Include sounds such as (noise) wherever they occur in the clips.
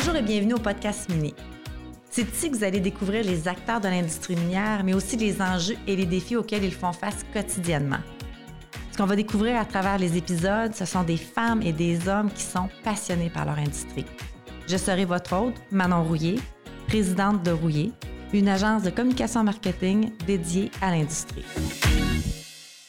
Bonjour et bienvenue au podcast Mini. C'est ici que vous allez découvrir les acteurs de l'industrie minière, mais aussi les enjeux et les défis auxquels ils font face quotidiennement. Ce qu'on va découvrir à travers les épisodes, ce sont des femmes et des hommes qui sont passionnés par leur industrie. Je serai votre hôte, Manon Rouillé, présidente de Rouillé, une agence de communication marketing dédiée à l'industrie.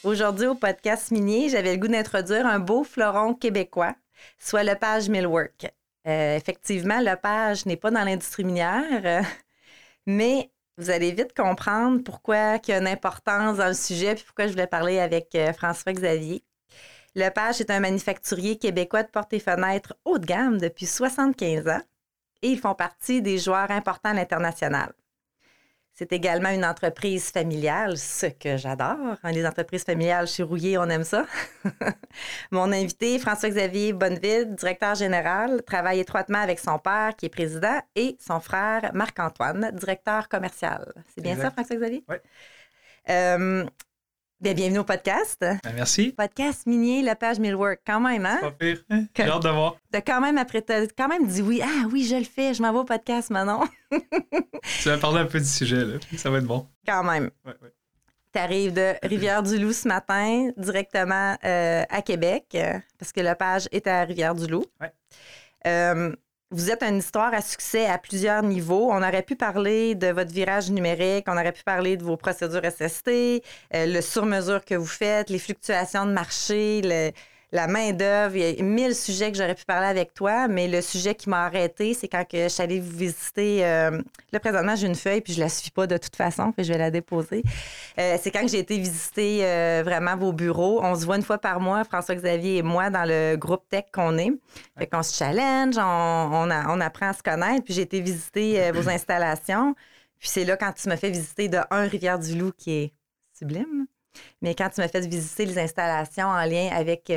Aujourd'hui, au podcast minier, j'avais le goût d'introduire un beau floron québécois, soit le page Millwork. Euh, effectivement, le page n'est pas dans l'industrie minière, euh, (laughs) mais vous allez vite comprendre pourquoi il y a une importance dans le sujet puis pourquoi je voulais parler avec euh, François Xavier. Le page est un manufacturier québécois de portes et fenêtres haut de gamme depuis 75 ans et ils font partie des joueurs importants à l'international. C'est également une entreprise familiale, ce que j'adore. Les entreprises familiales chez Rouillé, on aime ça. (laughs) Mon invité, François-Xavier Bonneville, directeur général, travaille étroitement avec son père, qui est président, et son frère, Marc-Antoine, directeur commercial. C'est bien ça, François-Xavier? Oui. Euh, Bien, bienvenue au podcast. Ben, merci. Podcast minier, la page Millwork. Quand même, hein? Pas pire. J'ai hâte de voir. T'as quand même, après, t'as quand même dit oui. Ah oui, je le fais, je m'en vais au podcast, Manon. (laughs) tu vas parler un peu du sujet, là. Ça va être bon. Quand même. Ouais, ouais. Tu arrives de Rivière-du-Loup ce matin, directement euh, à Québec, euh, parce que le page est à Rivière-du-Loup. Ouais. Euh, vous êtes une histoire à succès à plusieurs niveaux. On aurait pu parler de votre virage numérique, on aurait pu parler de vos procédures SST, euh, le sur-mesure que vous faites, les fluctuations de marché, le, la main-d'œuvre. Il y a mille sujets que j'aurais pu parler avec toi, mais le sujet qui m'a arrêté, c'est quand que je suis allée vous visiter. Euh, là, présentement, j'ai une feuille, puis je la suis pas de toute façon, puis je vais la déposer. Euh, c'est quand j'ai été visiter euh, vraiment vos bureaux. On se voit une fois par mois, François-Xavier et moi, dans le groupe tech qu'on est. Fait qu'on se challenge, on, apprend à se connaître, puis j'ai été visiter euh, vos installations. Puis c'est là quand tu m'as fait visiter de un Rivière-du-Loup qui est sublime. Mais quand tu m'as fait visiter les installations en lien avec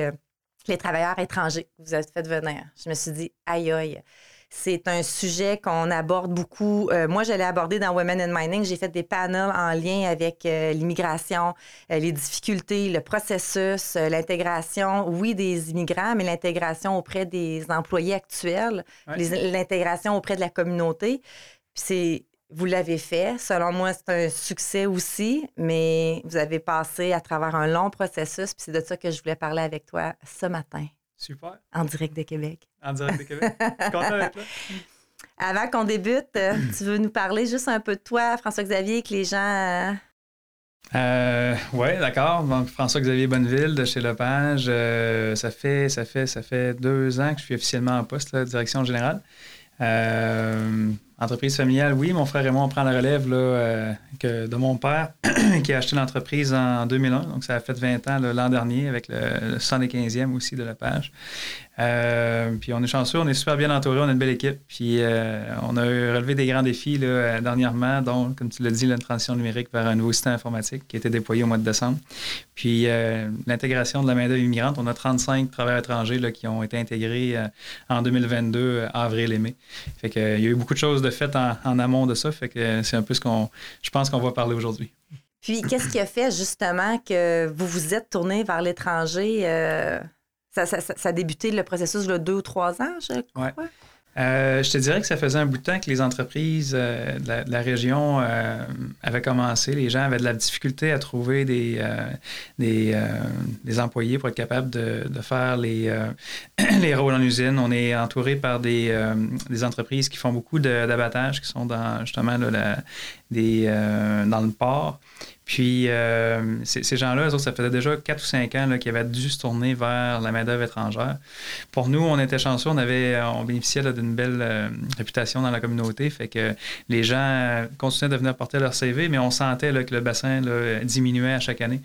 les travailleurs étrangers que vous avez fait venir, je me suis dit, aïe aïe, c'est un sujet qu'on aborde beaucoup. Euh, moi, je l'ai abordé dans Women in Mining. J'ai fait des panels en lien avec euh, l'immigration, euh, les difficultés, le processus, l'intégration, oui, des immigrants, mais l'intégration auprès des employés actuels, Ouais. l'intégration auprès de la communauté. Puis c'est vous l'avez fait. Selon moi, c'est un succès aussi, mais vous avez passé à travers un long processus. Puis c'est de ça que je voulais parler avec toi ce matin, Super. en direct de Québec. En direct de Québec. (laughs) Je suis content d'être là. Avant qu'on débute, euh, tu veux nous parler juste un peu de toi, François-Xavier, que les gens. euh, Euh, ouais, d'accord. Donc, François-Xavier Bonneville de chez Lepage. Euh, ça, fait, ça, fait, ça fait deux ans que je suis officiellement en poste, là, direction générale. Euh, entreprise familiale, oui. Mon frère et moi, on prend la relève là, euh, de mon père (clears throat) qui a acheté l'entreprise en 2001. Donc, ça a fait 20 ans l'an dernier avec le, le 75e aussi de Lepage. Euh, puis on est chanceux, on est super bien entouré, on a une belle équipe. Puis euh, on a relevé des grands défis là, euh, dernièrement, dont, comme tu l'as dit, la transition numérique vers un nouveau système informatique qui a été déployé au mois de décembre. Puis l'intégration de la main-d'œuvre immigrante, on a 35 travailleurs étrangers là, qui ont été intégrés en 2022, euh, avril et mai. Fait euh, il y a eu beaucoup de choses de faites en, en amont de ça. Fait que c'est un peu ce qu'on, je pense qu'on va parler aujourd'hui. Puis qu'est-ce qui a fait justement que vous vous êtes tourné vers l'étranger? Ça, ça, ça- ça a débuté le processus de deux ou trois ans, je crois. Ouais. Euh, je te dirais que ça faisait un bout de temps que les entreprises euh, de, la, de la région euh, avaient commencé. Les gens avaient de la difficulté à trouver des, des, des employés pour être capables de, de faire les, (clears throat) les rôles en usine. On est entouré par des, des entreprises qui font beaucoup d'abattage, qui sont dans justement là, la- des, dans le port. Puis, euh, ces, gens-là, ça faisait déjà 4 ou 5 ans qu'ils avaient dû se tourner vers la main-d'œuvre étrangère. Pour nous, on était chanceux, on, avait, on bénéficiait d'une belle euh, réputation dans la communauté. Fait que les gens euh, continuaient de venir porter leur CV, mais on sentait là, que le bassin là, diminuait à chaque année.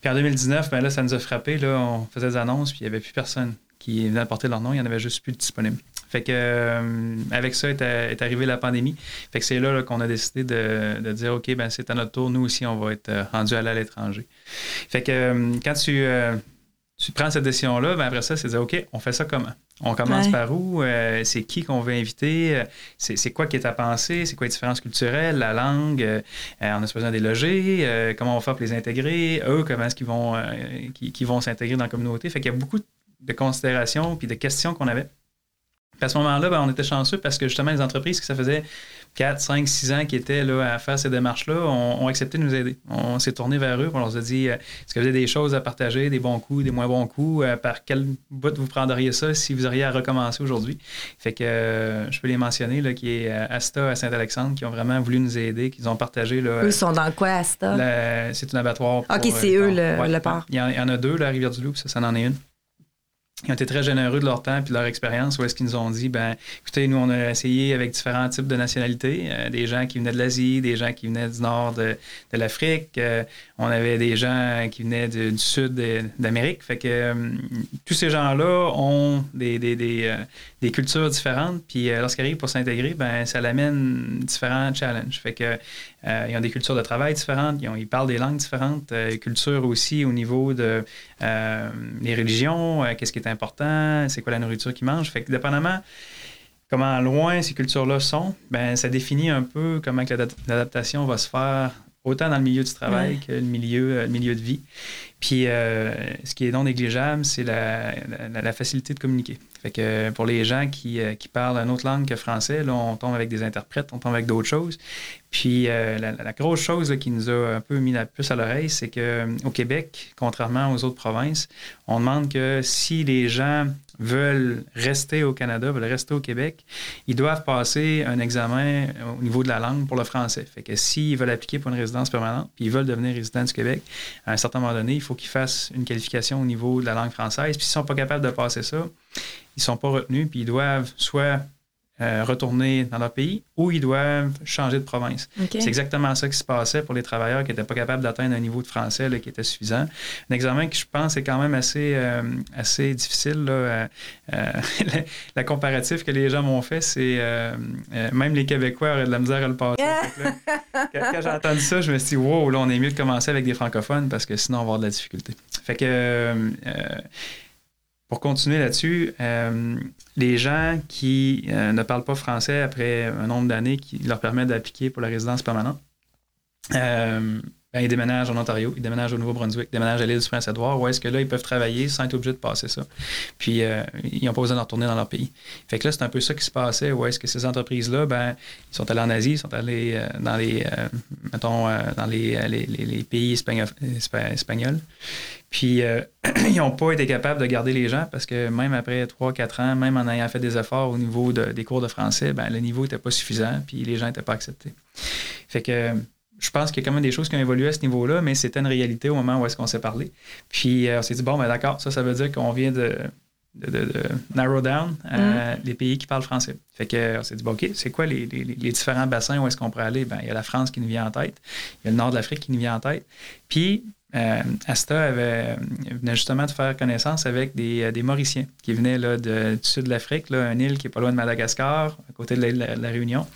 Puis en 2019, ben, là, ça nous a frappé. Là, on faisait des annonces, puis il n'y avait plus personne qui venait porter leur nom. Il n'y en avait juste plus de disponibles. Fait que euh, avec ça est, est arrivée la pandémie. Fait que c'est là, là, qu'on a décidé de, de dire OK, ben c'est à notre tour, nous aussi, on va être euh, rendus à l'étranger. Fait que euh, quand tu, euh, tu prends cette décision-là, ben après ça, c'est de dire OK, on fait ça comment? On commence Ouais. par où? C'est qui qu'on veut inviter? C'est, quoi qui est à penser? C'est quoi les différences culturelles? La langue? On a besoin des loger? Comment on va faire pour les intégrer? Eux, comment est-ce qu'ils vont, vont s'intégrer dans la communauté? Fait qu'il y a beaucoup de considérations puis de questions qu'on avait. À ce moment-là, ben, on était chanceux parce que justement, les entreprises que ça faisait 4, 5, 6 ans qui étaient là, à faire ces démarches-là ont, accepté de nous aider. On s'est tourné vers eux, on leur a dit euh, est-ce que vous avez des choses à partager, des bons coups, des moins bons coups euh, Par quel bout vous prendriez ça si vous auriez à recommencer aujourd'hui? Fait que euh, je peux les mentionner, là, qui est Asta à Saint-Alexandre, qui ont vraiment voulu nous aider, qui ont partagé. Là, eux sont dans quoi, Asta? C'est un abattoir. OK, c'est eux le, le port. Il y, en, a deux, la Rivière-du-Loup, ça, ça en est une ils ont été très généreux de leur temps et de leur expérience, où est-ce qu'ils nous ont dit, ben, écoutez, nous, on a essayé avec différents types de nationalités, euh, des gens qui venaient de l'Asie, des gens qui venaient du nord de, l'Afrique, euh, on avait des gens qui venaient du sud d'Amérique. Fait que euh, tous ces gens-là ont des, des, cultures différentes, puis lorsqu'ils arrivent pour s'intégrer, ben, ça l'amène différents challenges. Euh, ils ont des cultures de travail différentes, ils, parlent des langues différentes, euh, culture aussi au niveau de euh, les religions, qu'est-ce qui est important, c'est quoi la nourriture qu'ils mangent. Fait que dépendamment comment loin ces cultures-là sont, ben ça définit un peu comment l'adaptation va se faire autant dans le milieu du travail que le milieu, le milieu de vie. Puis, ce qui est non négligeable, c'est la, la, facilité de communiquer. Fait que pour les gens qui, qui parlent une autre langue que français, là, on tombe avec des interprètes, on tombe avec d'autres choses. Puis euh, la, grosse chose qui nous a un peu mis la puce à l'oreille, c'est qu'au euh, Québec, contrairement aux autres provinces, on demande que si les gens veulent rester au Canada, veulent rester au Québec, ils doivent passer un examen au niveau de la langue pour le français. Fait que s'ils veulent appliquer pour une résidence permanente, puis ils veulent devenir résidents du Québec, à un certain moment donné, il faut qu'ils fassent une qualification au niveau de la langue française. Puis s'ils ne sont pas capables de passer ça, ils ne sont pas retenus, puis ils doivent soit euh, retourner dans leur pays ou ils doivent changer de province. C'est exactement ça qui se passait pour les travailleurs qui n'étaient pas capables d'atteindre un niveau de français là, qui était suffisant. Un examen qui, je pense, est quand même assez, euh, assez difficile. Là, euh, (laughs) la, comparatif que les gens m'ont fait, c'est même les Québécois auraient de la misère à le passer. quand, j'ai entendu ça, je me suis dit, wow, là, on est mieux de commencer avec des francophones parce que sinon, on va avoir de la difficulté. Fait que pour continuer là-dessus, euh, les gens qui euh, ne parlent pas français après un nombre d'années qui leur permet d'appliquer pour la résidence permanente, euh, ben, ils déménagent en Ontario, ils déménagent au Nouveau-Brunswick, ils déménagent à l'île du Prince-Édouard, où est-ce que là, ils peuvent travailler sans être obligés de passer ça. Puis, ils n'ont pas besoin de retourner dans leur pays. Fait que là, c'est un peu ça qui se passait, où est-ce que ces entreprises-là, ben, ils sont allés en Asie, ils sont allés dans les, mettons, dans les, les, pays espagnols. Puis, euh, (clears throat) ils n'ont pas été capables de garder les gens parce que même après 3-4 ans, même en ayant fait des efforts au niveau des cours de français, ben, le niveau n'était pas suffisant, puis les gens n'étaient pas acceptés. Fait que je pense qu'il y a quand même des choses qui ont évolué à ce niveau-là, mais c'était une réalité au moment où est-ce qu'on s'est parlé. Puis, euh, on s'est dit, bon, ben d'accord, ça, ça veut dire qu'on vient de, de, narrow down euh, mm. les pays qui parlent français. Fait que on s'est dit, bon, OK, c'est quoi les, différents bassins où est-ce qu'on pourrait aller? Ben, il y a la France qui nous vient en tête, il y a le nord de l'Afrique qui nous vient en tête. Puis, euh, Asta avait, venait justement de faire connaissance avec des, euh, Mauriciens qui venaient là, de, du sud de l'Afrique, une île qui est pas loin de Madagascar, à côté de la, Réunion.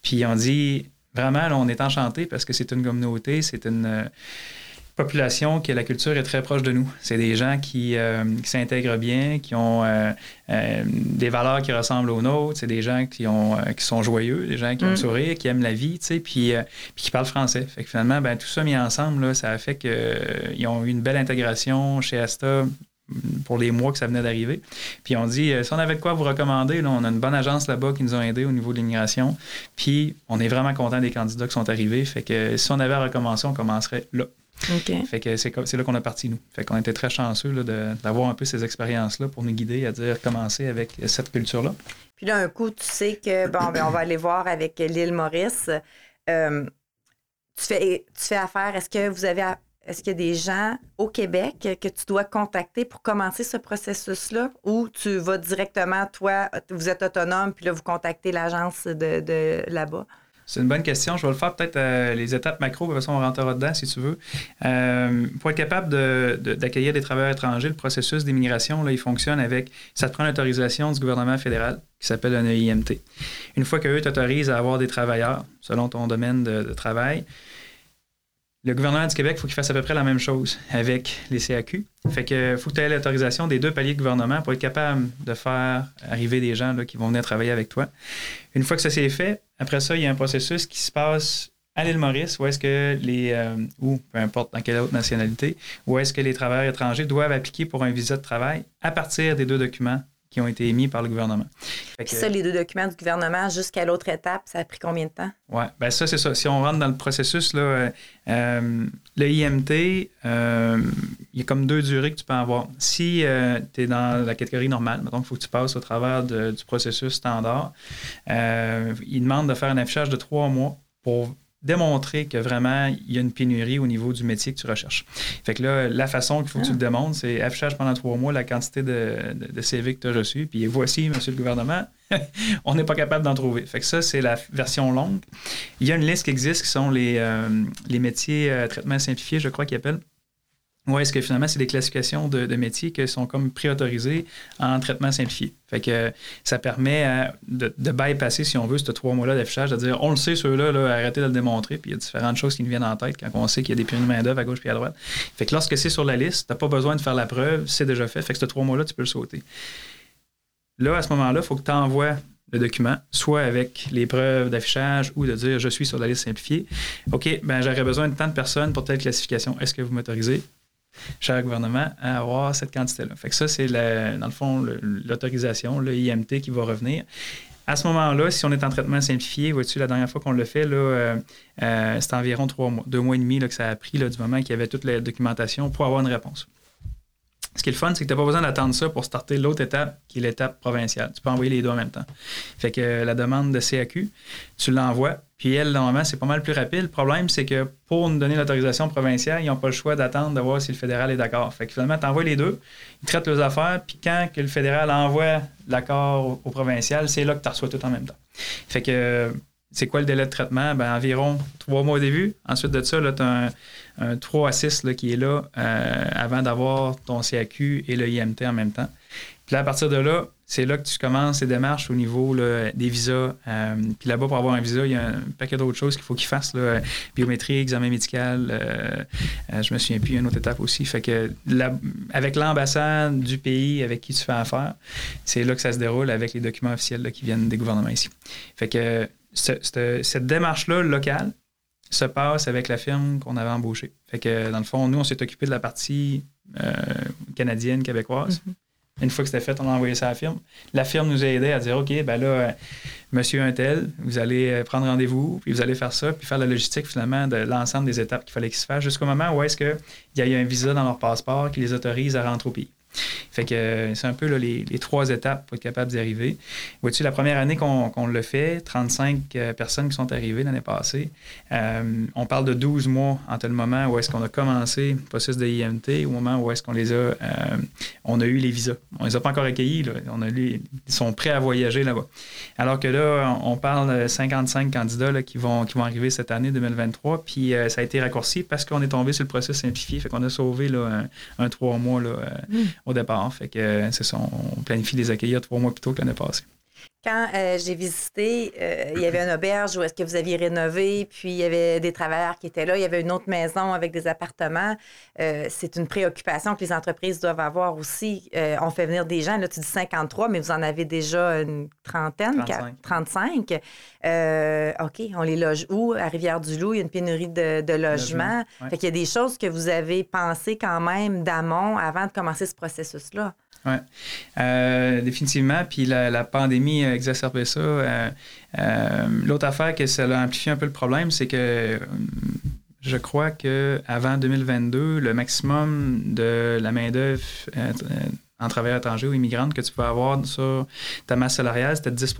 Puis on dit, vraiment, on est enchanté parce que c'est une communauté, c'est une euh, population qui la culture est très proche de nous. C'est des gens qui, euh, s'intègrent bien, qui ont euh, des valeurs qui ressemblent aux nôtres. C'est des gens qui, ont, qui sont joyeux, des gens qui ont le mm. sourire, qui aiment la vie, tu sais, puis, qui parlent français. Fait que finalement, ben, tout ça mis ensemble, là, ça a fait qu'ils ont eu une belle intégration chez Asta pour les mois que ça venait d'arriver. Puis on dit, si on avait de quoi vous recommander, là, on a une bonne agence là-bas qui nous a aidés au niveau de l'immigration. Puis on est vraiment content des candidats qui sont arrivés. Fait que si on avait à recommencer, on commencerait là. Fait que c'est là qu'on a parti, nous. Fait qu'on était très chanceux d'avoir un peu ces expériences-là pour nous guider à dire commencer avec cette culture-là. Puis là, un coup, tu sais que, bon, ben, on va aller voir avec l'île Maurice. Euh, tu, fais, tu fais affaire, est-ce que vous avez est-ce qu'il y a des gens au Québec que tu dois contacter pour commencer ce processus-là ou tu vas directement, toi, vous êtes autonome, puis là, vous contactez l'agence de, de là-bas? C'est une bonne question. Je vais le faire peut-être euh, les étapes macro, de toute façon, on rentrera dedans si tu veux. Euh, pour être capable d'accueillir des travailleurs étrangers, le processus d'immigration, il fonctionne avec, ça te prend l'autorisation du gouvernement fédéral qui s'appelle un EIMT. Une fois qu'eux t'autorisent à avoir des travailleurs selon ton domaine de travail, le gouvernement du Québec, il faut qu'il fasse à peu près la même chose avec les CAQ. Fait que faut que tu aies l'autorisation des deux paliers de gouvernement pour être capable de faire arriver des gens là, qui vont venir travailler avec toi. Une fois que ça s'est fait, après ça, il y a un processus qui se passe à l'île Maurice, où est-ce que les, euh, ou peu importe dans quelle autre nationalité, où est-ce que les travailleurs étrangers doivent appliquer pour un visa de travail à partir des deux documents qui ont été émis par le gouvernement. Puis ça, les deux documents du gouvernement jusqu'à l'autre étape, ça a pris combien de temps? Oui, bien ça, c'est ça. Si on rentre dans le processus, là, euh, euh, le IMT, euh, il y a comme deux durées que tu peux avoir. Si tu es dans la catégorie normale, donc il faut que tu passes au travers du processus standard, il demande de faire un affichage de trois mois pour démontrer que vraiment il y a une pénurie au niveau du métier que tu recherches. Fait que là, la façon qu'il faut que tu le ah. démontres, c'est affichage pendant trois mois la quantité de, de, CV que tu as reçu, puis voici, monsieur le gouvernement, (laughs) on n'est pas capable d'en trouver. Fait que ça, c'est la version longue. Il y a une liste qui existe qui sont les, euh, les métiers euh, traitement simplifié, je crois qu'ils appellent. Oui, est-ce que finalement, c'est des classifications de, métiers qui sont comme préautorisées en traitement simplifié. Fait que ça permet euh, de, bypasser, si on veut, ces trois mois-là d'affichage, de dire on le sait, ceux-là, là, arrêtez de le démontrer, puis il y a différentes choses qui nous viennent en tête quand on sait qu'il y a des pénuries de main-d'œuvre à gauche puis à droite. Fait que lorsque c'est sur la liste, tu n'as pas besoin de faire la preuve, c'est déjà fait. Fait que ces trois mois-là, tu peux le sauter. Là, à ce moment-là, il faut que tu envoies le document, soit avec les preuves d'affichage ou de dire je suis sur la liste simplifiée. OK, ben j'aurais besoin de tant de personnes pour telle classification. Est-ce que vous m'autorisez? Cher gouvernement, à avoir cette quantité-là. Fait que ça, c'est dans le fond l'autorisation, le IMT qui va revenir. À ce moment-là, si on est en traitement simplifié, vois-tu, la dernière fois qu'on l'a fait, là, euh, euh, c'était environ trois mois, deux mois et demi que ça a pris du moment qu'il y avait toute la documentation pour avoir une réponse. Ce qui est le fun, c'est que tu n'as pas besoin d'attendre ça pour starter l'autre étape, qui est l'étape provinciale. Tu peux envoyer les deux en même temps. Fait que euh, la demande de CAQ, tu l'envoies, puis elle, normalement, c'est pas mal plus rapide. Le problème, c'est que pour nous donner l'autorisation provinciale, ils n'ont pas le choix d'attendre de voir si le fédéral est d'accord. Fait que finalement, tu envoies les deux, ils traitent leurs affaires, puis quand que le fédéral envoie l'accord au, provincial, c'est là que tu reçois tout en même temps. Fait que c'est quoi le délai de traitement? Ben, environ trois mois au début. Ensuite de ça, tu as un, 3 à 6 qui est là euh, avant d'avoir ton CAQ et le IMT en même temps. Puis là, à partir de là, c'est là que tu commences les démarches au niveau des visas. Euh, puis là-bas, pour avoir un visa, il y a un paquet d'autres choses qu'il faut qu'ils fassent. biométrie, examen médical. Euh, je me souviens plus, une autre étape aussi. Fait que avec l'ambassade du pays avec qui tu fais affaire, c'est là que ça se déroule avec les documents officiels qui viennent des gouvernements ici. Fait que cette, démarche-là locale se passe avec la firme qu'on avait embauchée. Fait que, dans le fond, nous, on s'est occupé de la partie euh, canadienne, québécoise. Mm-hmm. Une fois que c'était fait, on a envoyé ça à la firme. La firme nous a aidé à dire OK, ben là, euh, monsieur Untel, vous allez euh, prendre rendez-vous, puis vous allez faire ça, puis faire la logistique finalement de l'ensemble des étapes qu'il fallait qu'ils se fassent jusqu'au moment où est-ce qu'il y a eu un visa dans leur passeport qui les autorise à rentrer au pays. Fait que euh, c'est un peu les, trois étapes pour être capable d'y arriver. Vois-tu, la première année qu'on le fait, 35 euh, personnes qui sont arrivées l'année passée. Euh, on parle de 12 mois entre le moment où est-ce qu'on a commencé le processus de IMT au moment où est-ce qu'on les a, on a eu les visas. On les a pas encore accueillis, On a ils sont prêts à voyager là-bas. Alors que là, on parle de 55 candidats qui, vont, qui vont arriver cette année 2023, puis ça a été raccourci parce qu'on est tombé sur le processus simplifié. Fait qu'on a sauvé là, un, trois mois là, mmh au départ. Fait que euh, c'est ça, on planifie les accueillir trois mois plus tôt que l'année passée. Quand euh, j'ai visité, euh, il y avait une auberge où est-ce que vous aviez rénové, puis il y avait des travailleurs qui étaient là, il y avait une autre maison avec des appartements. c'est une préoccupation que les entreprises doivent avoir aussi. on fait venir des gens, là tu dis 53, mais vous en avez déjà une trentaine, 35. OK, on les loge où? À Rivière-du-Loup, il y a une pénurie de, logements. Fait qu'il y a des choses que vous avez pensées quand même d'amont avant de commencer ce processus-là. Oui, euh, définitivement. Puis la, pandémie a exacerbé ça. Euh, euh, l'autre affaire que ça a amplifié un peu le problème, c'est que je crois qu'avant 2022, le maximum de la main-d'œuvre en travailleur étranger ou immigrante que tu peux avoir sur ta masse salariale, c'était 10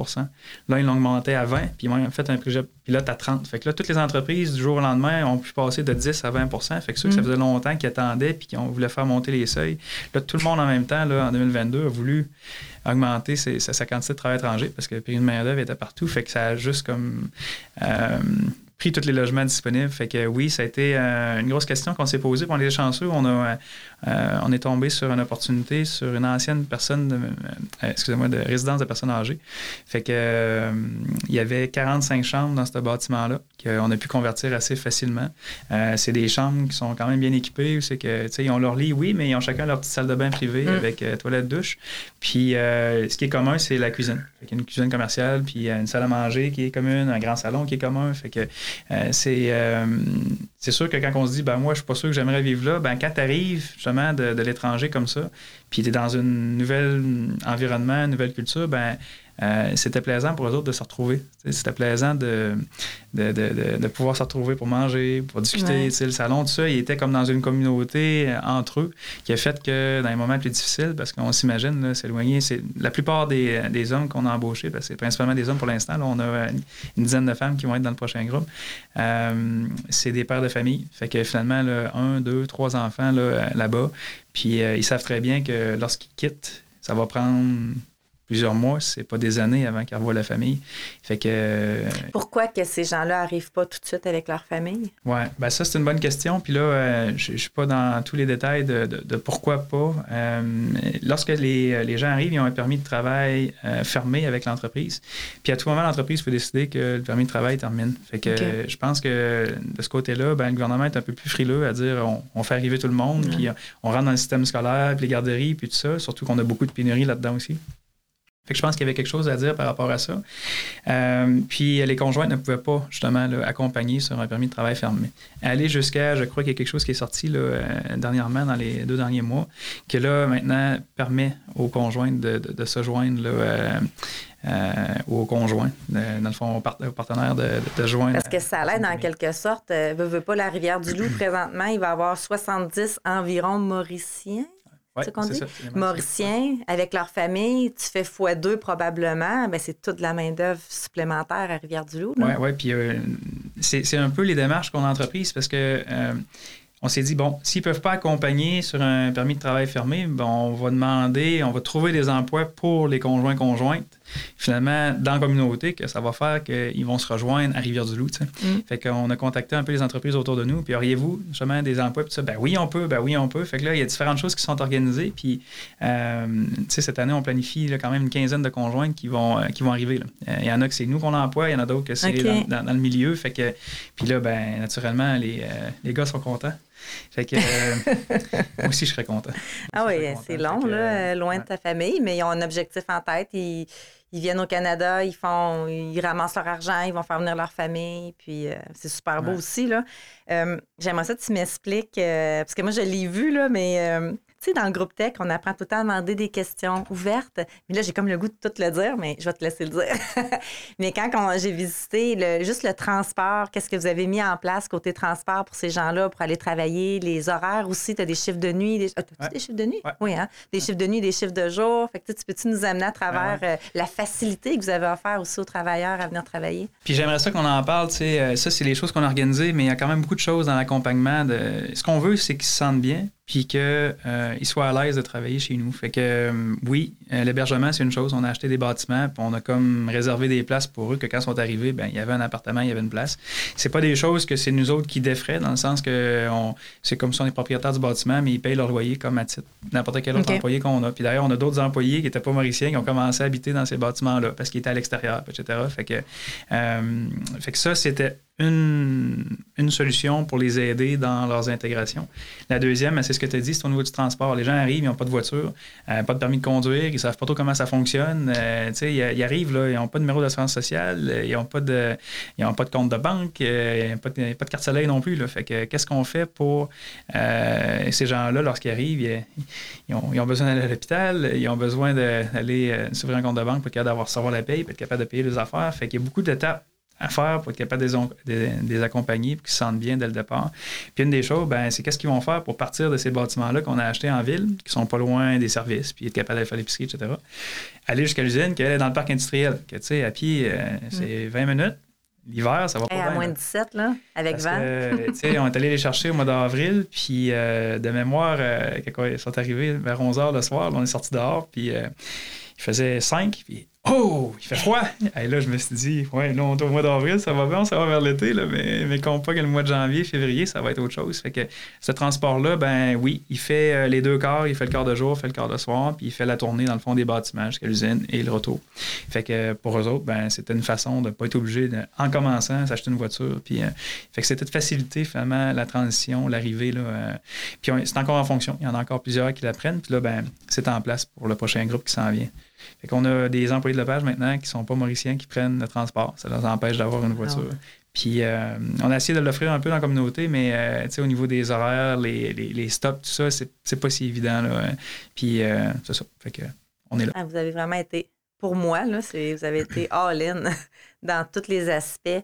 Là, ils l'ont augmenté à 20, puis ils ont fait un projet pilote à 30. Fait que là, toutes les entreprises, du jour au lendemain, ont pu passer de 10 à 20 Fait que ceux que ça mm. faisait longtemps qu'ils attendaient puis qui ont voulu faire monter les seuils, là, tout le monde en même temps, là, en 2022, a voulu augmenter sa, quantité de travail étranger parce que le prix de main-d'œuvre était partout. Fait que ça a juste comme. Euh, pris tous les logements disponibles. Fait que oui, ça a été euh, une grosse question qu'on s'est posée. on est chanceux. On, a, euh, on est tombé sur une opportunité sur une ancienne personne, de, euh, excusez-moi, de résidence de personnes âgées. Fait que il y avait 45 chambres dans ce bâtiment-là qu'on a pu convertir assez facilement. c'est des chambres qui sont quand même bien équipées. C'est que, tu sais, ils ont leur lit, oui, mais ils ont chacun leur petite salle de bain privée mm. avec toilette, douche. Puis ce qui est commun, c'est la cuisine. Fait qu'il y a une cuisine commerciale, puis une salle à manger qui est commune, un grand salon qui est commun. Fait que euh, c'est, euh, c'est sûr que quand on se dit, ben moi, je suis pas sûr que j'aimerais vivre là, ben quand tu arrives justement de, de l'étranger comme ça, puis tu es dans un nouvel environnement, une nouvelle culture, ben euh, c'était plaisant pour eux autres de se retrouver. C'était plaisant de de, de, de, pouvoir se retrouver pour manger, pour discuter. Ouais. Le salon, tout ça, il était comme dans une communauté euh, entre eux qui a fait que dans les moments plus difficiles, parce qu'on s'imagine s'éloigner, c'est la plupart des, des hommes qu'on a embauchés, parce que c'est principalement des hommes pour l'instant. On a une dizaine de femmes qui vont être dans le prochain groupe. Euh, c'est des pères de famille. Fait que finalement, là, un, deux, trois enfants là-bas. Puis euh, ils savent très bien que lorsqu'ils quittent, ça va prendre plusieurs mois, c'est pas des années avant qu'ils revoient la famille. Fait que. Euh, Pourquoi que ces gens-là arrivent pas tout de suite avec leur famille? Oui, ben ça, c'est une bonne question. Puis là, euh, je ne suis pas dans tous les détails de, de, pourquoi pas. Euh, lorsque les, les, gens arrivent, ils ont un permis de travail fermé avec l'entreprise. Puis à tout moment, l'entreprise peut décider que le permis de travail termine. Fait que okay. je pense que de ce côté-là, ben, le gouvernement est un peu plus frileux à dire on, on fait arriver tout le monde, ouais. puis on rentre dans le système scolaire, puis les garderies, puis tout ça. Surtout qu'on a beaucoup de pénuries là-dedans aussi. Fait que je pense qu'il y avait quelque chose à dire par rapport à ça. Euh, puis les conjointes ne pouvaient pas justement là, accompagner sur un permis de travail fermé. Aller jusqu'à, je crois qu'il y a quelque chose qui est sorti là, euh, dernièrement, dans les deux derniers mois, qui là maintenant permet aux conjointes de, de, de se joindre là, euh, euh, ou aux conjoints, dans le fond, aux partenaires de, de, joindre. Parce que ça l'aide en quelque sorte. Euh, veut, veut pas la Rivière-du-Loup, (clears throat) présentement, il va y avoir 70 environ Mauriciens. Ouais, c'est qu'on dit? ça, Mauriciens, avec leur famille, tu fais fois deux probablement, ben c'est toute la main-d'œuvre supplémentaire à Rivière-du-Loup. Oui, oui, puis euh, c'est un peu les démarches qu'on a entreprises parce que euh, on s'est dit, bon, s'ils ne peuvent pas accompagner sur un permis de travail fermé, bon, on va demander, on va trouver des emplois pour les conjoints-conjointes, finalement, dans la communauté, que ça va faire qu'ils vont se rejoindre à Rivière-du-Loup. Mm. Fait qu'on a contacté un peu les entreprises autour de nous, puis auriez-vous justement des emplois, puis ça, ben oui, on peut, ben oui, on peut. Fait que là, il y a différentes choses qui sont organisées, puis, euh, tu sais, cette année, on planifie là, quand même une quinzaine de conjointes qui vont, euh, qui vont arriver. Là. Il y en a que c'est nous qu'on emploie, il y en a d'autres que c'est dans, dans- dans le milieu. Fait que, puis là, ben, naturellement, les, euh, les gars sont contents. Fait que, euh, (laughs) moi aussi, je serais content. Ah Moi oui, c'est long, là, euh, loin de ta famille, mais ils ont un objectif en tête. Ils, ils viennent au Canada, ils font, ils ramassent leur argent, ils vont faire venir leur famille, puis euh, c'est super beau Ouais. aussi, là. Euh, J'aimerais ça que tu m'expliques, euh, parce que moi, je l'ai vu, là, mais... tu sais, dans le groupe tech, on apprend tout le temps à demander des questions ouvertes. Mais là, j'ai comme le goût de tout le dire, mais je vais te laisser le dire. (laughs) mais quand j'ai visité le- juste le transport, qu'est-ce que vous avez mis en place côté transport pour ces gens-là pour aller travailler, les horaires aussi, tu as des chiffres de nuit. Des... Ah, Ouais. des chiffres de nuit? Ouais. Oui, hein? Des chiffres de nuit, des chiffres de jour. Fait que tu peux-tu nous amener à travers Ben euh, la facilité que vous avez offert aussi aux travailleurs à venir travailler? Puis j'aimerais ça qu'on en parle, tu sais, euh, ça c'est les choses qu'on a organisées, mais il y a quand même beaucoup de choses dans l'accompagnement. De... Ce qu'on veut, c'est qu'ils se sentent bien, puis qu'ils euh, soient à l'aise de travailler chez nous. Fait que euh, oui, euh, l'hébergement, c'est une chose. On a acheté des bâtiments, puis on a comme réservé des places pour eux, que quand ils sont arrivés, ben, il y avait un appartement, il y avait une place. C'est pas des choses que c'est nous autres qui défraient, dans le sens que c'est comme si on est propriétaire du bâtiment, mais ils payent leur loyer comme à titre n'importe quel autre employé qu'on a. Puis d'ailleurs, on a d'autres employés qui n'étaient pas mauriciens qui ont commencé à habiter dans ces bâtiments-là parce qu'ils étaient à l'extérieur, etc. Fait que, fait que ça, c'était une, une solution pour les aider dans leurs intégrations. La deuxième, c'est ce que tu as dit, c'est au niveau du transport. Les gens arrivent, ils n'ont pas de voiture, euh, pas de permis de conduire, ils ne savent pas trop comment ça fonctionne. Euh, ils, ils arrivent, là, ils n'ont pas de numéro d'assurance sociale, euh, ils n'ont pas, de, pas de compte de banque, ils n'ont pas, de- pas de carte soleil non plus. Là. Fait que qu'est-ce qu'on fait pour ces gens-là lorsqu'ils arrivent? Ils, ont, besoin d'aller à l'hôpital, ils ont besoin d'aller s'ouvrir un compte de banque pour être capable d'avoir recevoir la paye, pour être capable de payer les affaires. Fait qu'il y a beaucoup d'étapes à faire pour être capable de les, accompagner pour qu'ils se sentent bien dès le départ. Puis une des choses, ben, c'est qu'est-ce qu'ils vont faire pour partir de ces bâtiments-là qu'on a achetés en ville, qui sont pas loin des services, puis être capable d'aller faire l'épicerie, etc. Aller jusqu'à l'usine, qu'elle est dans le parc industriel, que tu sais, à pied, euh, c'est 20 minutes. L'hiver, ça va pas Hey, bien. à moins de 17, là, avec Van. que, tu sais, on est allé les chercher au mois d'avril, puis euh, de mémoire, euh, quand ils sont arrivés vers 11 h le soir, là, on est sorti dehors, puis euh, il faisait 5, puis oh, il fait froid! Et là, je me suis dit, ouais, là, on est au mois d'avril, ça va bien, ça va vers l'été, là, mais, mais compte pas que le mois de janvier, février, ça va être autre chose. Fait que ce transport-là, ben oui, il fait euh, les deux quarts, il fait le quart de jour, il fait le quart de soir, puis il fait la tournée dans le fond des bâtiments jusqu'à l'usine et le retour. Fait que pour eux autres, ben, c'était une façon de ne pas être obligé, de, en commençant, s'acheter une voiture. Puis, euh, fait que c'était de faciliter finalement la transition, l'arrivée. Là, euh, puis c'est encore en fonction. Il y en a encore plusieurs qui l'apprennent. Puis là, ben, c'est en place pour le prochain groupe qui s'en vient. Fait qu'on a des employés de lepage maintenant qui sont pas mauriciens qui prennent le transport. Ça leur empêche d'avoir une voiture. Ah ouais. Puis euh, on a essayé de l'offrir un peu dans la communauté, mais euh, au niveau des horaires, les, les, stops, tout ça, c'est pas si évident. Là. Puis c'est ça. Fait que on est là. Ah, vous avez vraiment été, pour moi, là, vous avez été (clears throat) all-in (laughs) dans tous les aspects.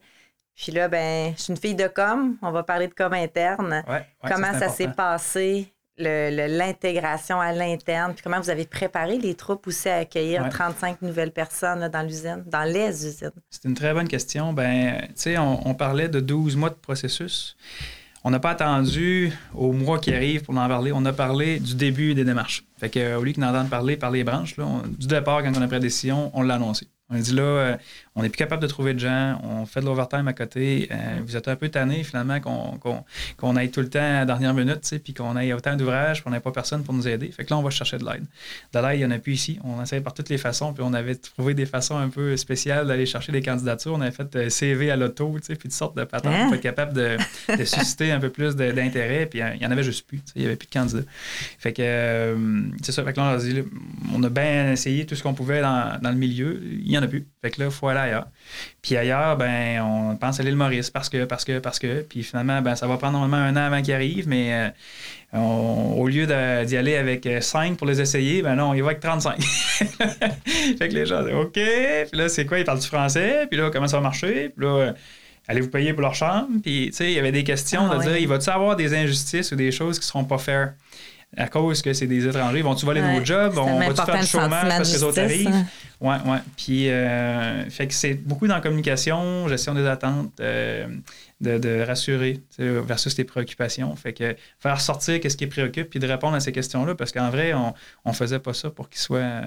Puis là, ben, je suis une fille de com. On va parler de com interne. Comment ça s'est passé? L'intégration à l'interne, puis comment vous avez préparé les troupes aussi à accueillir 35 nouvelles personnes dans l'usine, dans les usines? C'est une très bonne question. Ben, tu sais, on, parlait de 12 mois de processus. On n'a pas attendu au mois qui arrive pour en parler. On a parlé du début des démarches. Fait qu'au lieu qu'on entende parler par les branches, là, du départ, quand on a pris la décision, on l'a annoncé. On a dit là, euh, on n'est plus capable de trouver de gens, on fait de l'overtime à côté. Euh, vous êtes un peu tanné finalement qu'on aille tout le temps à la dernière minute, puis qu'on ait autant d'ouvrages, qu'on n'ait pas personne pour nous aider. Fait que là, on va chercher de l'aide. De l'aide, il n'y en a plus ici. On essaie par toutes les façons, puis on avait trouvé des façons un peu spéciales d'aller chercher des candidatures. On avait fait euh, CV à l'auto, puis toutes sortes de patentes hein? pour être capable de, susciter un peu plus d'intérêt, puis il n'y en avait juste plus. Il n'y avait plus de candidats. Fait que c'est ça. Fait que là, on a dit, on a bien essayé tout ce qu'on pouvait dans, dans le milieu. Il n'y en a plus. Fait que là, il faut aller ailleurs. Puis ailleurs, ben, on pense à l'île Maurice parce que, parce que, parce que. Puis finalement, ben, ça va prendre normalement un an avant qu'il arrive, mais euh, au lieu d'y aller avec 5 pour les essayer, ben non, il va avec 35. (laughs) fait que les gens disent OK. Puis là, c'est quoi? Ils parlent du français. Puis là, comment ça va marcher? Puis là, euh, allez-vous payer pour leur chambre? Puis, tu sais, il y avait des questions ah de dire, il va-tu avoir des injustices ou des choses qui ne seront pas faires? À cause que c'est des étrangers. Vont-tu voler nos jobs? On va-tu faire du chômage parce que les autres arrivent? Hein. Oui, oui. Puis, euh, fait que c'est beaucoup dans la communication, gestion des attentes, euh, de, rassurer versus tes préoccupations. Fait que faire sortir qu'est-ce qui préoccupe puis de répondre à ces questions-là parce qu'en vrai, on ne faisait pas ça pour qu'ils soient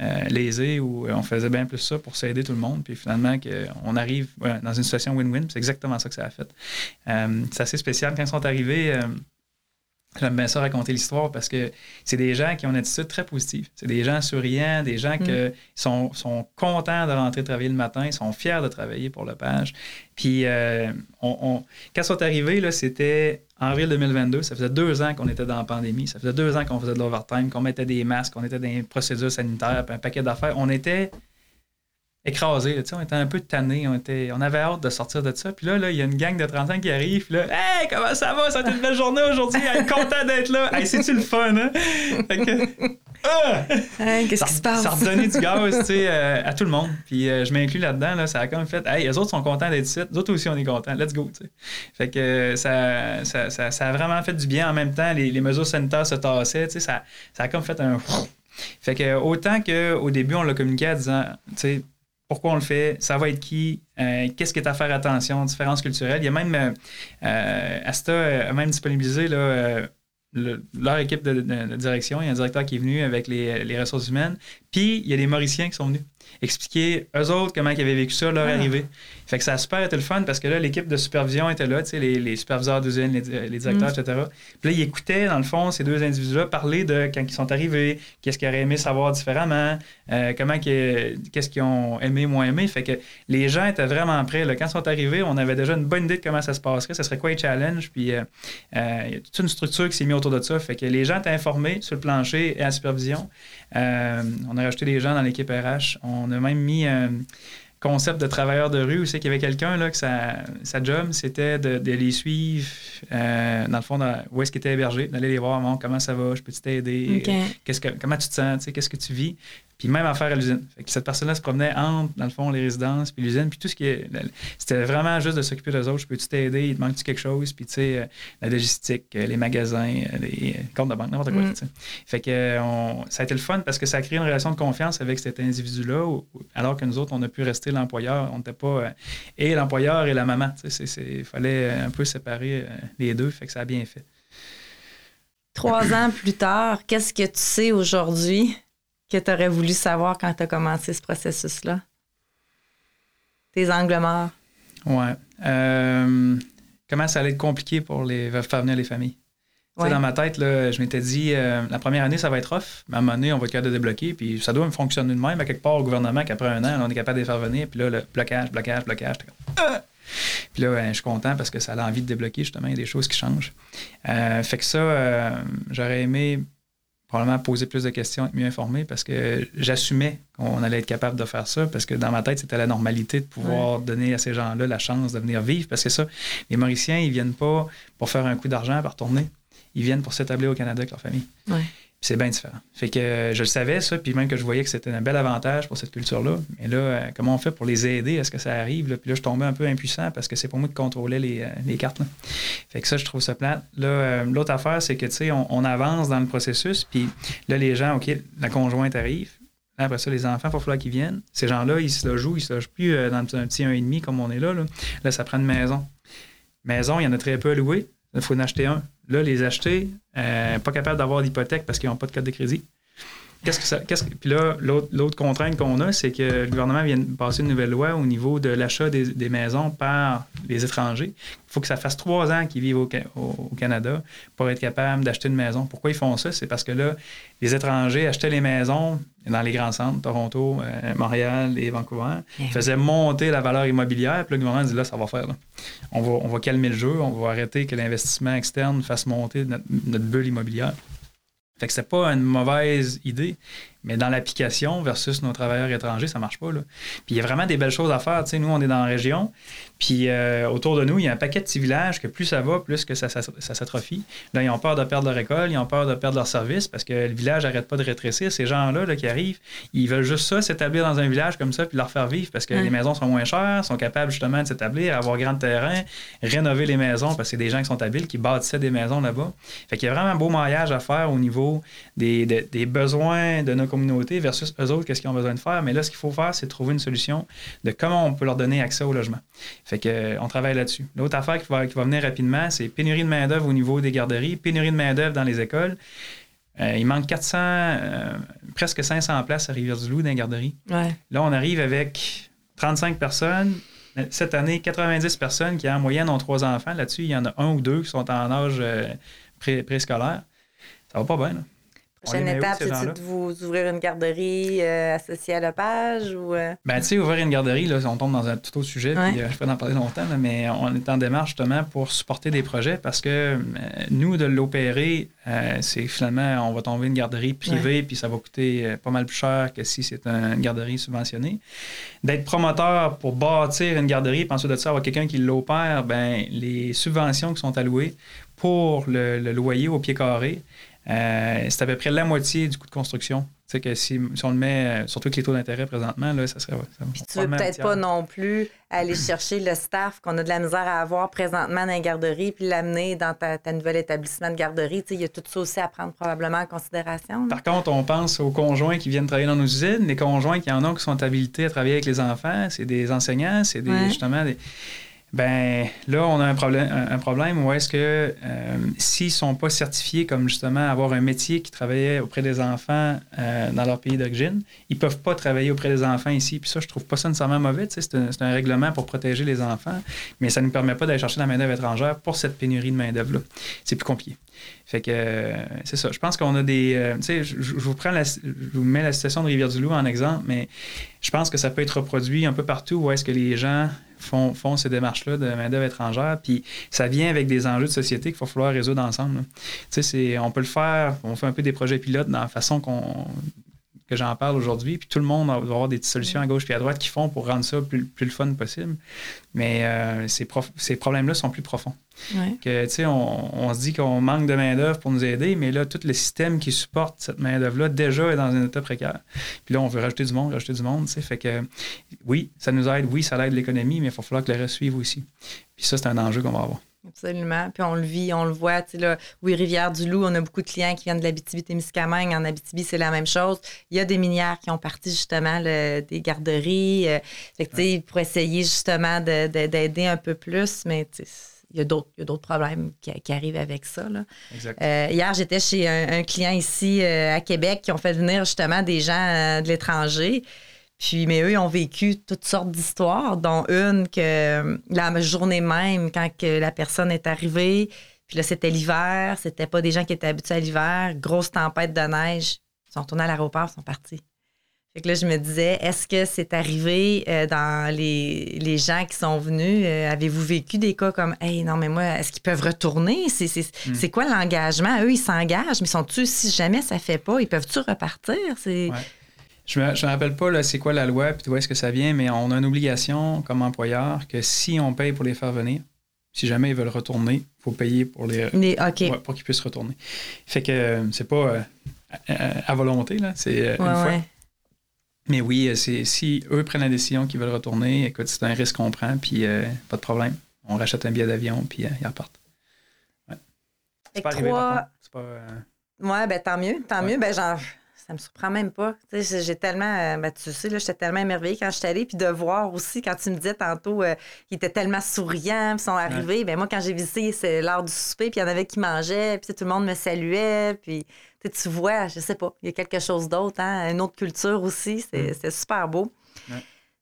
euh, lésés ou on faisait bien plus ça pour s'aider tout le monde. Puis finalement, on arrive dans une situation win-win. C'est exactement ça que ça a fait. c'est assez spécial. Quand ils sont arrivés, J'aime bien ça raconter l'histoire parce que c'est des gens qui ont une attitude très positive. C'est des gens souriants, des gens qui mm. sont, sont, contents de rentrer travailler le matin, ils sont fiers de travailler pour le page. Puis, euh, on, quand ils sont arrivés, c'était en avril 2022. Ça faisait deux ans qu'on était dans la pandémie. Ça faisait deux ans qu'on faisait de l'overtime, qu'on mettait des masques, qu'on était dans des procédures sanitaires, un paquet d'affaires. On était écrasé. on était un peu tanné, on, était, on avait hâte de sortir de ça. Puis là, il y a une gang de 30 ans qui arrive. Puis là, hey, comment ça va? Ça a été une belle journée aujourd'hui. content d'être là. Hey, c'est-tu le fun, hein? Ah! Qu'est-ce qui se passe? Ça a redonné du gaz tu sais, euh, à tout le monde. Puis euh, je m'inclus là-dedans. Là, ça a comme fait Hey, les autres sont contents d'être ici. Les autres aussi, on est contents. Let's go. sais. Fait que ça, ça, ça, ça, a vraiment fait du bien. En même temps, les, les mesures sanitaires se tassaient. tu sais, Ça, ça a comme fait un. Fait que autant qu'au début, on l'a communiqué en disant, tu sais, pourquoi on le fait, ça va être qui, euh, qu'est-ce qui est à faire attention, différences culturelles. Il y a même, euh, euh, Asta a même disponibilisé là, leur équipe de, direction. Il y a un directeur qui est venu avec les, les ressources humaines. Puis, il y a des Mauriciens qui sont venus expliquer eux autres comment ils avaient vécu ça, leur ah. arrivée. Fait que ça a super été le fun parce que là, l'équipe de supervision était là, les, les superviseurs d'usine, les, les, directeurs, mm. etc. Puis là, ils écoutaient, dans le fond, ces deux individus-là parler de quand ils sont arrivés, qu'est-ce qu'ils auraient aimé savoir différemment, euh, comment qu'est-ce qu'ils ont aimé, moins aimé. Fait que les gens étaient vraiment prêts. Là. Quand ils sont arrivés, on avait déjà une bonne idée de comment ça se passerait, ce serait quoi les challenges? Puis euh, euh, il y a toute une structure qui s'est mise autour de ça. Fait que les gens étaient informés sur le plancher et à la supervision. on a rajouté des gens dans l'équipe RH. On a même mis un concept de travailleur de rue où c'est qu'il y avait quelqu'un là que sa, sa job c'était de, les suivre euh, dans le fond où est-ce qu'ils étaient hébergés d'aller les voir comment ça va je peux t'aider qu'est-ce que comment tu te sens qu'est-ce que tu vis? Puis même affaire à l'usine. Cette personne-là se promenait entre, dans le fond, les résidences, puis l'usine, puis tout ce qui est. C'était vraiment juste de s'occuper des autres. Je peux-tu t'aider? Il te manque-tu quelque chose? Puis, tu sais, euh, la logistique, euh, les magasins, euh, les comptes de banque, n'importe quoi. Mm. Fait que ça a été le fun parce que ça a créé une relation de confiance avec cet individu-là, alors que nous autres, on a pu rester l'employeur. On n'était pas et l'employeur et la maman. Il fallait un peu séparer les deux. Fait que ça a bien fait. Trois ans plus tard, qu'est-ce que tu sais aujourd'hui que tu aurais voulu savoir quand tu as commencé ce processus-là? Tes angles morts. Ouais. Euh, comment ça allait être compliqué pour les, faire venir les familles? Dans ma tête, là, je m'étais dit, euh, la première année, ça va être off, mais à un moment donné, on va être capable de débloquer, puis ça doit me fonctionner de même à quelque part au gouvernement qu'après un an, on est capable de les faire venir, puis là, le blocage, blocage, blocage. Ah! Puis là, ben, je suis content parce que ça a envie de débloquer, justement, il y a des choses qui changent. Euh, fait que ça, j'aurais aimé probablement poser plus de questions, être mieux informé parce que j'assumais qu'on allait être capable de faire ça parce que dans ma tête, c'était la normalité de pouvoir donner à ces gens-là la chance de venir vivre parce que ça, les Mauriciens, ils viennent pas pour faire un coup d'argent, par retourner. Ils viennent pour s'établir au Canada avec leur famille. C'est bien différent. Fait que euh, je le savais, ça, puis même que je voyais que c'était un bel avantage pour cette culture-là. Mais là, euh, comment on fait pour les aider? Est-ce que ça arrive? Puis là, je tombais un peu impuissant parce que c'est pour moi de contrôler les, euh, cartes. Fait que ça, je trouve ça plate. Là, l'autre affaire, c'est que, tu sais, on, avance dans le processus, puis là, les gens, OK, la conjointe arrive. Après ça, les enfants, il va falloir qu'ils viennent. Ces gens-là, ils se logent où? Ils se logent plus dans un petit 1,5 comme on est là, là. Là, ça prend une maison. Maison, il y en a très peu à louer. Il faut en acheter un. Là, les acheter, euh, pas capable d'avoir d'hypothèque parce qu'ils n'ont pas de code de crédit. Qu'est-ce que ça. Qu'est-ce que, puis là, l'autre, contrainte qu'on a, c'est que le gouvernement vient de passer une nouvelle loi au niveau de l'achat des, maisons par les étrangers. Il faut que ça fasse trois ans qu'ils vivent au, Canada pour être capable d'acheter une maison. Pourquoi ils font ça? C'est parce que là, les étrangers achetaient les maisons dans les grands centres, Toronto, euh, Montréal et Vancouver. Ils faisaient monter la valeur immobilière. Puis le gouvernement dit là, ça va faire. On, va, on va calmer le jeu, on va arrêter que l'investissement externe fasse monter notre bulle immobilière. Fait que c'est pas une mauvaise idée, mais dans l'application versus nos travailleurs étrangers, ça marche pas. Là. Puis il y a vraiment des belles choses à faire. Tu sais, nous, on est dans la région, puis euh, autour de nous, il y a un paquet de petits villages que plus ça va, plus que ça, ça, s'atrophie. Là, ils ont peur de perdre leur école, ils ont peur de perdre leur service parce que le village n'arrête pas de rétrécir. Ces gens-là là, qui arrivent, ils veulent juste ça, s'établir dans un village comme ça, puis leur faire vivre parce que les maisons sont moins chères, sont capables justement de s'établir, avoir grand terrain, rénover les maisons parce que c'est des gens qui sont habiles, qui bâtissaient des maisons là-bas. Fait qu'il y a vraiment un beau maillage à faire au niveau des, des besoins de nos communautés versus eux autres, qu'est-ce qu'ils ont besoin de faire. Mais là, ce qu'il faut faire, c'est trouver une solution de comment on peut leur donner accès au logement. Fait que, on travaille là-dessus. L'autre affaire qui va, qui va venir rapidement, c'est pénurie de main-d'œuvre au niveau des garderies, pénurie de main-d'œuvre dans les écoles. Euh, il manque 400, euh, presque 500 places à Rivière-du-Loup dans les garderies. Là, on arrive avec 35 personnes. Cette année, 90 personnes qui, en moyenne, ont trois enfants. Là-dessus, il y en a un ou deux qui sont en âge euh, préscolaire. Ça va pas bien. Là. Prochaine étape, c'est de vous ouvrir une garderie euh, associée à page ou. Euh? Ben, tu sais, ouvrir une garderie, là, on tombe dans un tout autre sujet, puis euh, je peux en parler longtemps, mais on est en démarche justement pour supporter des projets parce que nous, de l'opérer, c'est finalement, on va tomber une garderie privée, puis ça va coûter pas mal plus cher que si c'est une garderie subventionnée. D'être promoteur pour bâtir une garderie, puis ensuite de ça, avoir quelqu'un qui l'opère, ben les subventions qui sont allouées pour le loyer au pied carré, euh, c'est à peu près la moitié du coût de construction. Tu sais que si, on le met, euh, surtout avec les taux d'intérêt présentement, là, ça serait. Ça, Puis tu veux peut-être pas non plus aller chercher le staff qu'on a de la misère à avoir présentement dans les garderies, puis l'amener dans ta, nouvel établissement de garderie. Tu sais, il y a tout ça aussi à prendre probablement en considération. Par contre, on pense aux conjoints qui viennent travailler dans nos usines, les conjoints qui en ont qui sont habilités à travailler avec les enfants, c'est des enseignants, c'est des, justement des ben là, on a un problème, un problème où est-ce que euh, s'ils ne sont pas certifiés comme justement avoir un métier qui travaillait auprès des enfants euh, dans leur pays d'origine, ils ne peuvent pas travailler auprès des enfants ici. Puis ça, je trouve pas ça nécessairement mauvais. C'est un, règlement pour protéger les enfants, mais ça ne nous permet pas d'aller chercher la main-d'œuvre étrangère pour cette pénurie de main-d'œuvre-là. C'est plus compliqué. Fait que euh, c'est ça. Je pense qu'on a des. Tu sais, je, vous prends je vous mets la situation de Rivière-du-Loup en exemple, mais je pense que ça peut être reproduit un peu partout où est-ce que les gens font, ces démarches-là de main-d'œuvre étrangère. Puis ça vient avec des enjeux de société qu'il va falloir résoudre ensemble. Tu sais, on peut le faire. On fait un peu des projets pilotes dans la façon qu'on que j'en parle aujourd'hui. Puis tout le monde va avoir des petites solutions à gauche et à droite qui font pour rendre ça plus, plus le fun possible. Mais euh, ces, ces problèmes-là sont plus profonds. Que, tu sais, on, on, se dit qu'on manque de main-d'œuvre pour nous aider, mais là, tout le système qui supporte cette main-d'œuvre-là déjà est dans un état précaire. Puis là, on veut rajouter du monde, rajouter du monde. Fait que oui, ça nous aide, oui, ça aide l'économie, mais il va falloir que le reste suive aussi. Puis ça, c'est un enjeu qu'on va avoir. Absolument. Puis on le vit, on le voit. Tu sais, là, oui, Rivière-du-Loup, on a beaucoup de clients qui viennent de l'Abitibi-Témiscamingue. En Abitibi, c'est la même chose. Il y a des minières qui ont parti justement des garderies. Euh, fait que, tu sais, pour essayer justement d'aider un peu plus, mais il y a d'autres problèmes qui, arrivent avec ça. Là. Euh, hier, j'étais chez un, client ici euh, à Québec qui ont fait venir justement des gens de l'étranger. Puis, mais eux, ils ont vécu toutes sortes d'histoires, dont une que la journée même, quand que la personne est arrivée, puis là, c'était l'hiver, c'était pas des gens qui étaient habitués à l'hiver, grosse tempête de neige. Ils sont retournés à l'aéroport, ils sont partis. Fait que là, je me disais, est-ce que c'est arrivé euh, dans les, les, gens qui sont venus? Euh, avez-vous vécu des cas comme, hey, non, mais moi, est-ce qu'ils peuvent retourner? C'est, hmm. quoi l'engagement? Eux, ils s'engagent, mais sont-ils, si jamais ça fait pas, ils peuvent-tu repartir? C'est... Je ne me, me, rappelle pas c'est quoi la loi puis d'où est-ce que ça vient, mais on a une obligation comme employeur que si on paye pour les faire venir, si jamais ils veulent retourner, il faut payer pour les, pour qu'ils puissent retourner. Fait que euh, c'est pas à, volonté, là. C'est une fois. Mais oui, euh, si eux prennent la décision qu'ils veulent retourner, écoute, c'est un risque qu'on prend, puis euh, pas de problème. On rachète un billet d'avion, puis euh, ils repartent. C'est pas arrivé, C'est pas... Ouais, ben tant mieux, tant mieux. Ben genre, ça me surprend même pas. J'ai tellement, ben, tu sais, j'étais tellement émerveillée quand je suis allée, puis de voir aussi, quand tu me disais tantôt qu'ils étaient tellement souriants, ils sont arrivés. Ben moi, quand j'ai visité, c'est l'heure du souper, puis il y en avait qui mangeaient, puis tout le monde me saluait, puis tu vois, je sais pas, il y a quelque chose d'autre, hein, une autre culture aussi. C'est mm. super beau.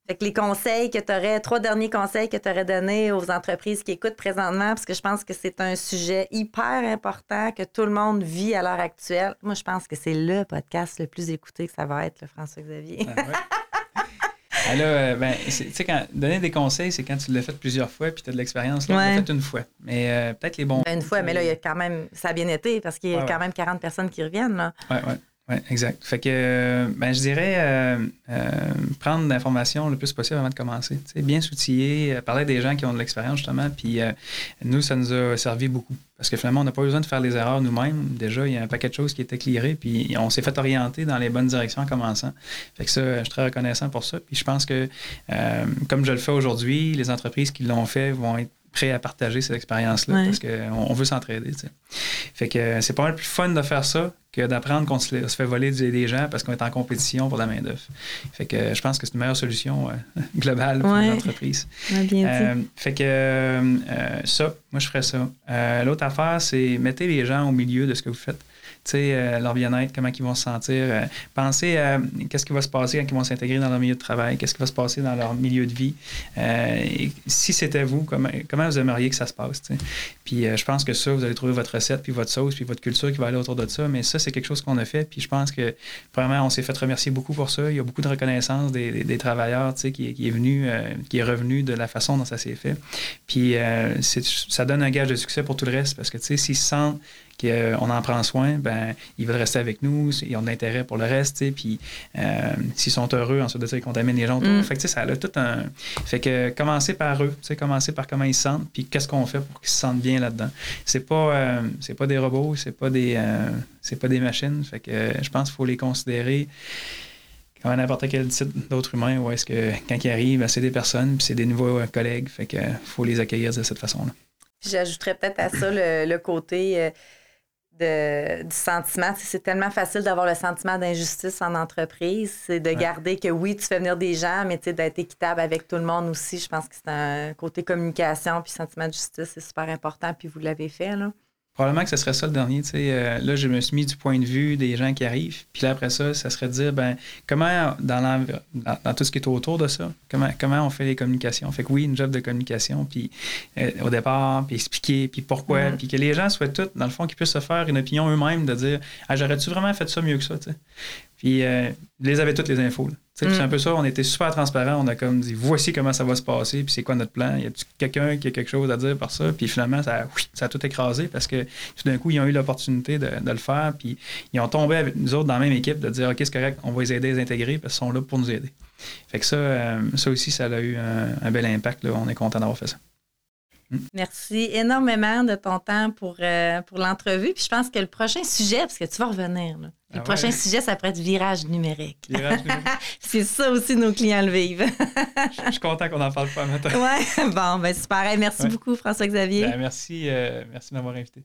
Fait que les conseils que tu aurais, trois derniers conseils que tu aurais donnés aux entreprises qui écoutent présentement, parce que je pense que c'est un sujet hyper important que tout le monde vit à l'heure actuelle. Moi, je pense que c'est le podcast le plus écouté que ça va être, le François-Xavier. Ben ah, euh, ben, tu sais, donner des conseils, c'est quand tu l'as fait plusieurs fois puis tu as de l'expérience. Là, tu l'as fait une fois. Mais euh, peut-être les bons. Une fois, mais là, il y a quand même. Ça a bien été parce qu'il y a quand même 40 personnes qui reviennent. Là. Ouais, ouais. Oui, exact. Fait que, ben, je dirais euh, euh, prendre l'information le plus possible avant de commencer. sais, bien s'outiller, euh, parler des gens qui ont de l'expérience, justement. Puis nous, ça nous a servi beaucoup. Parce que finalement, on n'a pas besoin de faire les erreurs nous-mêmes. Déjà, il y a un paquet de choses qui étaient éclairées, puis on s'est fait orienter dans les bonnes directions en commençant. Fait que ça, je suis très reconnaissant pour ça. Puis je pense que, comme je le fais aujourd'hui, les entreprises qui l'ont fait vont être à partager cette expérience-là parce qu'on veut s'entraider. Fait que c'est pas mal plus fun de faire ça que d'apprendre qu'on se, fait voler des gens parce qu'on est en compétition pour la main-d'œuvre. Fait que je pense que c'est une meilleure solution euh, (laughs) globale pour l'entreprise. Euh, fait que euh, ça, moi je ferais ça. L'autre affaire, c'est mettez les gens au milieu de ce que vous faites. Euh, leur bien-être, comment ils vont se sentir. Euh, pensez à qu'est-ce qui va se passer quand ils vont s'intégrer dans leur milieu de travail, qu'est-ce qui va se passer dans leur milieu de vie. Euh, si c'était vous, comment, vous aimeriez que ça se passe? Puis je pense que ça, vous allez trouver votre recette, puis votre sauce, puis votre culture qui va aller autour de ça. Mais ça, c'est quelque chose qu'on a fait. Puis je pense que, vraiment, on s'est fait remercier beaucoup pour ça. Il y a beaucoup de reconnaissance des, travailleurs qui, est venu, qui est revenu de la façon dont ça s'est fait. Puis ça donne un gage de succès pour tout le reste parce que, s'ils se sentent qu'on en prend soin, ben ils veulent rester avec nous, ils ont de l'intérêt pour le reste, puis euh, s'ils sont heureux, ensuite de ça, ils contaminent les gens autour. Mm. Fait que ça a tout un. Fait que commencer par eux, commencer par comment ils se sentent, puis qu'est-ce qu'on fait pour qu'ils se sentent bien là-dedans. C'est pas, euh, c'est pas des robots, c'est pas des, euh, c'est pas des machines. Fait que je pense qu'il faut les considérer comme n'importe quel type d'autre humain, ou est-ce que quand ils arrivent, ben, c'est des personnes, puis c'est des nouveaux collègues, fait que faut les accueillir de cette façon-là. J'ajouterais peut-être à ça le, côté du sentiment. C'est tellement facile d'avoir le sentiment d'injustice en entreprise. C'est de garder que oui, tu fais venir des gens, mais d'être équitable avec tout le monde aussi. Je pense que c'est un côté communication puis sentiment de justice, c'est super important. Puis vous l'avez fait, là. Probablement que ce serait ça le dernier. Euh, là, je me suis mis du point de vue des gens qui arrivent. Puis là, après ça, ça serait de dire, ben, comment, dans, dans, tout ce qui est autour de ça, comment, comment on fait les communications? Fait que oui, une job de communication, puis euh, au départ, puis expliquer, puis pourquoi, puis que les gens soient tous, dans le fond, qu'ils puissent se faire une opinion eux-mêmes de dire, ah, j'aurais-tu vraiment fait ça mieux que ça, Puis, euh, les avait toutes les infos. C'est un mm. peu ça, on était super transparent. On a comme dit voici comment ça va se passer, puis c'est quoi notre plan. Y a quelqu'un qui a quelque chose à dire par ça? Puis finalement, ça, ça a tout écrasé parce que tout d'un coup, ils ont eu l'opportunité de, le faire, puis ils ont tombé avec nous autres dans la même équipe de dire OK, c'est correct, on va les aider à les intégrer parce qu'ils sont là pour nous aider. Fait que ça, euh, ça aussi, ça a eu un, bel impact. On est content d'avoir fait ça. Merci énormément de ton temps pour, euh, pour l'entrevue. Puis je pense que le prochain sujet, parce que tu vas revenir, le ah prochain sujet, ça pourrait être virage numérique. Virage (laughs) numérique. c'est ça aussi nos clients le vivent. je suis content qu'on en parle pas maintenant. (laughs) Oui, bon, ben super. Merci beaucoup, François-Xavier. Ben, merci, euh, merci de m'avoir invité.